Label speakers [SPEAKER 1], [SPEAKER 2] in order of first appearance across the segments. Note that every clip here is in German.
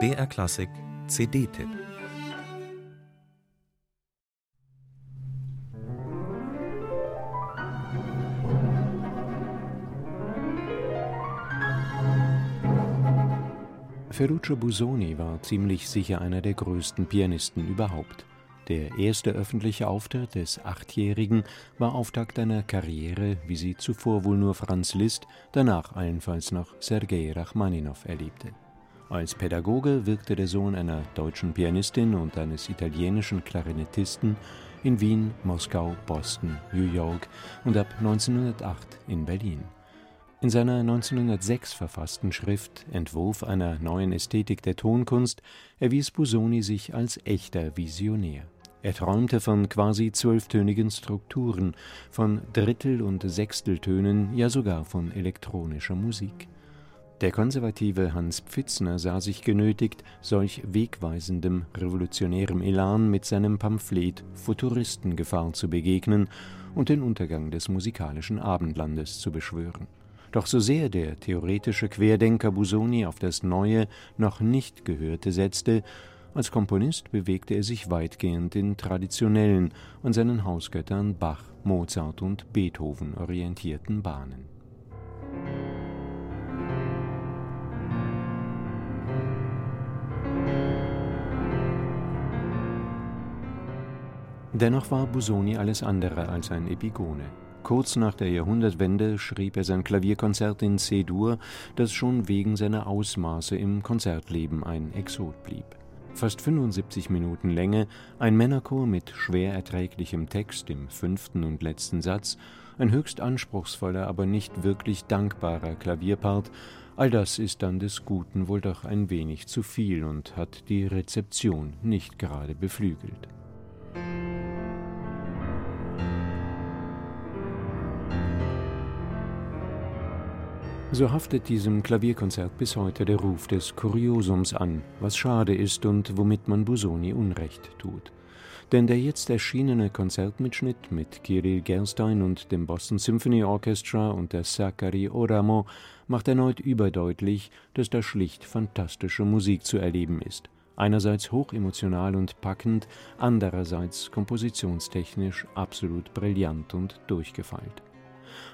[SPEAKER 1] BR Klassik CD-Tipp
[SPEAKER 2] Ferruccio Busoni war ziemlich sicher einer der größten Pianisten überhaupt. Der erste öffentliche Auftritt des Achtjährigen war Auftakt einer Karriere, wie sie zuvor wohl nur Franz Liszt, danach allenfalls noch Sergei Rachmaninow erlebte. Als Pädagoge wirkte der Sohn einer deutschen Pianistin und eines italienischen Klarinettisten in Wien, Moskau, Boston, New York und ab 1908 in Berlin. In seiner 1906 verfassten Schrift Entwurf einer neuen Ästhetik der Tonkunst erwies Busoni sich als echter Visionär. Er träumte von quasi zwölftönigen Strukturen, von Drittel- und Sechsteltönen, ja sogar von elektronischer Musik. Der konservative Hans Pfitzner sah sich genötigt, solch wegweisendem revolutionärem Elan mit seinem Pamphlet Futuristengefahr zu begegnen und den Untergang des musikalischen Abendlandes zu beschwören doch so sehr der theoretische Querdenker Busoni auf das Neue, noch nicht Gehörte setzte, als Komponist bewegte er sich weitgehend in traditionellen, an seinen Hausgöttern Bach, Mozart und Beethoven orientierten Bahnen. Dennoch war Busoni alles andere als ein Epigone. Kurz nach der Jahrhundertwende schrieb er sein Klavierkonzert in C-Dur, das schon wegen seiner Ausmaße im Konzertleben ein Exot blieb. Fast 75 Minuten Länge, ein Männerchor mit schwer erträglichem Text im fünften und letzten Satz, ein höchst anspruchsvoller, aber nicht wirklich dankbarer Klavierpart, all das ist dann des Guten wohl doch ein wenig zu viel und hat die Rezeption nicht gerade beflügelt. So haftet diesem Klavierkonzert bis heute der Ruf des Kuriosums an, was schade ist und womit man Busoni Unrecht tut. Denn der jetzt erschienene Konzertmitschnitt mit Kirill Gerstein und dem Boston Symphony Orchestra und der Zachary Oramo macht erneut überdeutlich, dass da schlicht fantastische Musik zu erleben ist. Einerseits hochemotional und packend, andererseits kompositionstechnisch absolut brillant und durchgefeilt.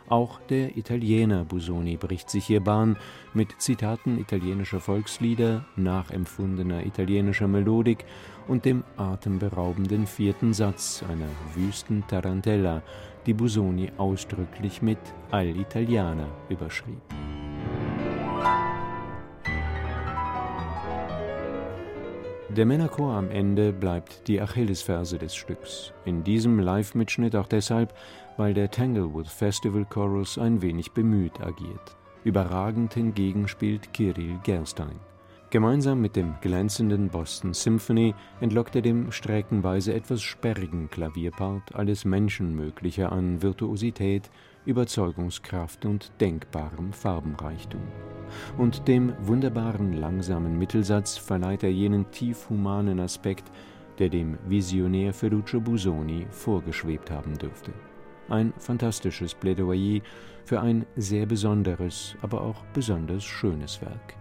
[SPEAKER 2] Auch der Italiener Busoni bricht sich hier Bahn mit Zitaten italienischer Volkslieder, nachempfundener italienischer Melodik und dem atemberaubenden vierten Satz einer wüsten Tarantella, die Busoni ausdrücklich mit All'Italiana überschrieb. Der Männerchor am Ende bleibt die Achillesferse des Stücks. In diesem Live-Mitschnitt auch deshalb, weil der Tanglewood Festival Chorus ein wenig bemüht agiert. Überragend hingegen spielt Kirill Gerstein. Gemeinsam mit dem glänzenden Boston Symphony entlockt er dem streckenweise etwas sperrigen Klavierpart alles Menschenmögliche an Virtuosität, Überzeugungskraft und denkbarem Farbenreichtum. Und dem wunderbaren langsamen Mittelsatz verleiht er jenen tief humanen Aspekt, der dem Visionär Ferruccio Busoni vorgeschwebt haben dürfte. Ein fantastisches Plädoyer für ein sehr besonderes, aber auch besonders schönes Werk.